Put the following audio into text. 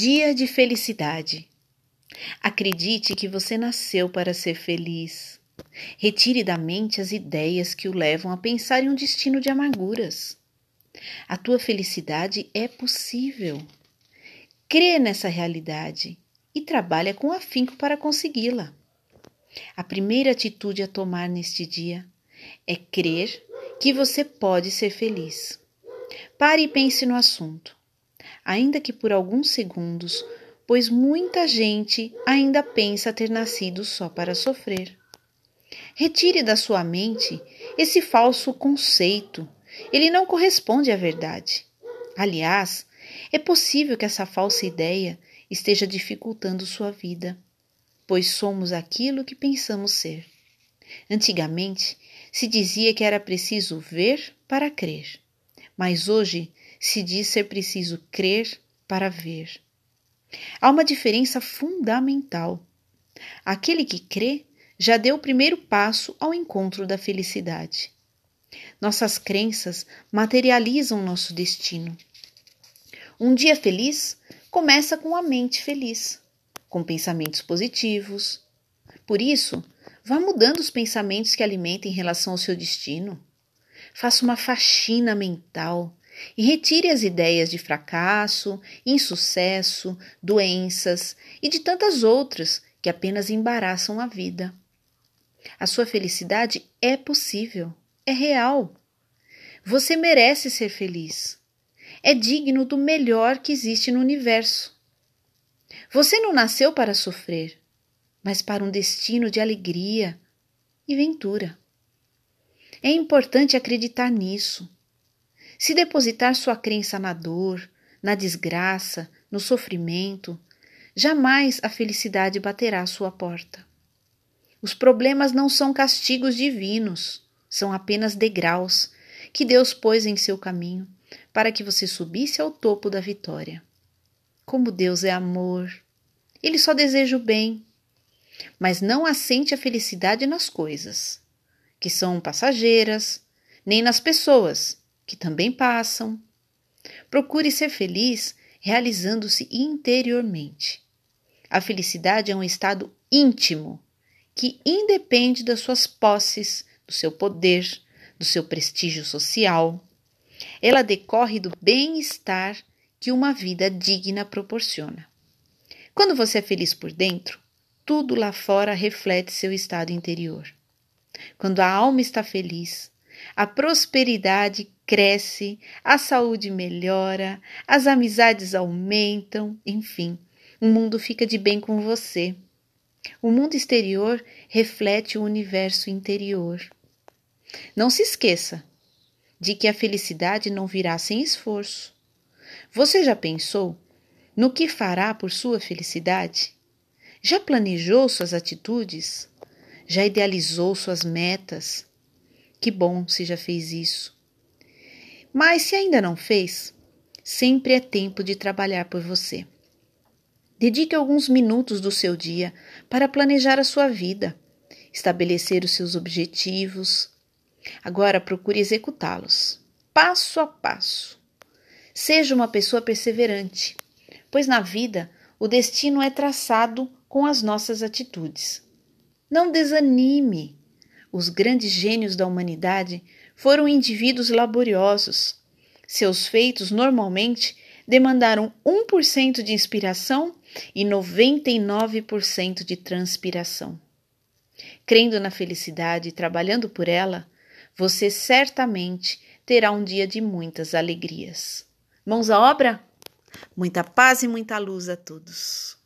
Dia de felicidade. Acredite que você nasceu para ser feliz. Retire da mente as ideias que o levam a pensar em um destino de amarguras. A tua felicidade é possível. Crê nessa realidade e trabalha com afinco para consegui-la. A primeira atitude a tomar neste dia é crer que você pode ser feliz. Pare e pense no assunto, ainda que por alguns segundos, pois muita gente ainda pensa ter nascido só para sofrer. Retire da sua mente esse falso conceito. Ele não corresponde à verdade. Aliás, é possível que essa falsa ideia esteja dificultando sua vida, pois somos aquilo que pensamos ser. Antigamente, se dizia que era preciso ver para crer, mas hoje se diz ser preciso crer para ver. Há uma diferença fundamental. Aquele que crê já deu o primeiro passo ao encontro da felicidade. Nossas crenças materializam nosso destino. Um dia feliz começa com a mente feliz, com pensamentos positivos. Por isso, vá mudando os pensamentos que alimentam em relação ao seu destino. Faça uma faxina mental e retire as ideias de fracasso, insucesso, doenças e de tantas outras que apenas embaraçam a vida. A sua felicidade é possível, é real. Você merece ser feliz. É digno do melhor que existe no universo. Você não nasceu para sofrer, mas para um destino de alegria e ventura. É importante acreditar nisso. Se depositar sua crença na dor, na desgraça, no sofrimento, jamais a felicidade baterá à sua porta. Os problemas não são castigos divinos, são apenas degraus que Deus pôs em seu caminho para que você subisse ao topo da vitória. Como Deus é amor, Ele só deseja o bem, mas não assente a felicidade nas coisas, que são passageiras, nem nas pessoas, que também passam. Procure ser feliz realizando-se interiormente. A felicidade é um estado íntimo que independe das suas posses, do seu poder, do seu prestígio social. Ela decorre do bem-estar que uma vida digna proporciona. Quando você é feliz por dentro, tudo lá fora reflete seu estado interior. Quando a alma está feliz, a prosperidade cresce, a saúde melhora, as amizades aumentam, enfim, o mundo fica de bem com você. O mundo exterior reflete o universo interior. Não se esqueça de que a felicidade não virá sem esforço. Você já pensou no que fará por sua felicidade? Já planejou suas atitudes? Já idealizou suas metas? Que bom se já fez isso. Mas se ainda não fez, sempre é tempo de trabalhar por você. Dedique alguns minutos do seu dia para planejar a sua vida, estabelecer os seus objetivos. Agora procure executá-los, passo a passo. Seja uma pessoa perseverante, pois na vida o destino é traçado com as nossas atitudes. Não desanime. Os grandes gênios da humanidade foram indivíduos laboriosos. Seus feitos normalmente demandaram 1% de inspiração e 99% de transpiração. Crendo na felicidade e trabalhando por ela, você certamente terá um dia de muitas alegrias. Mãos à obra? Muita paz e muita luz a todos.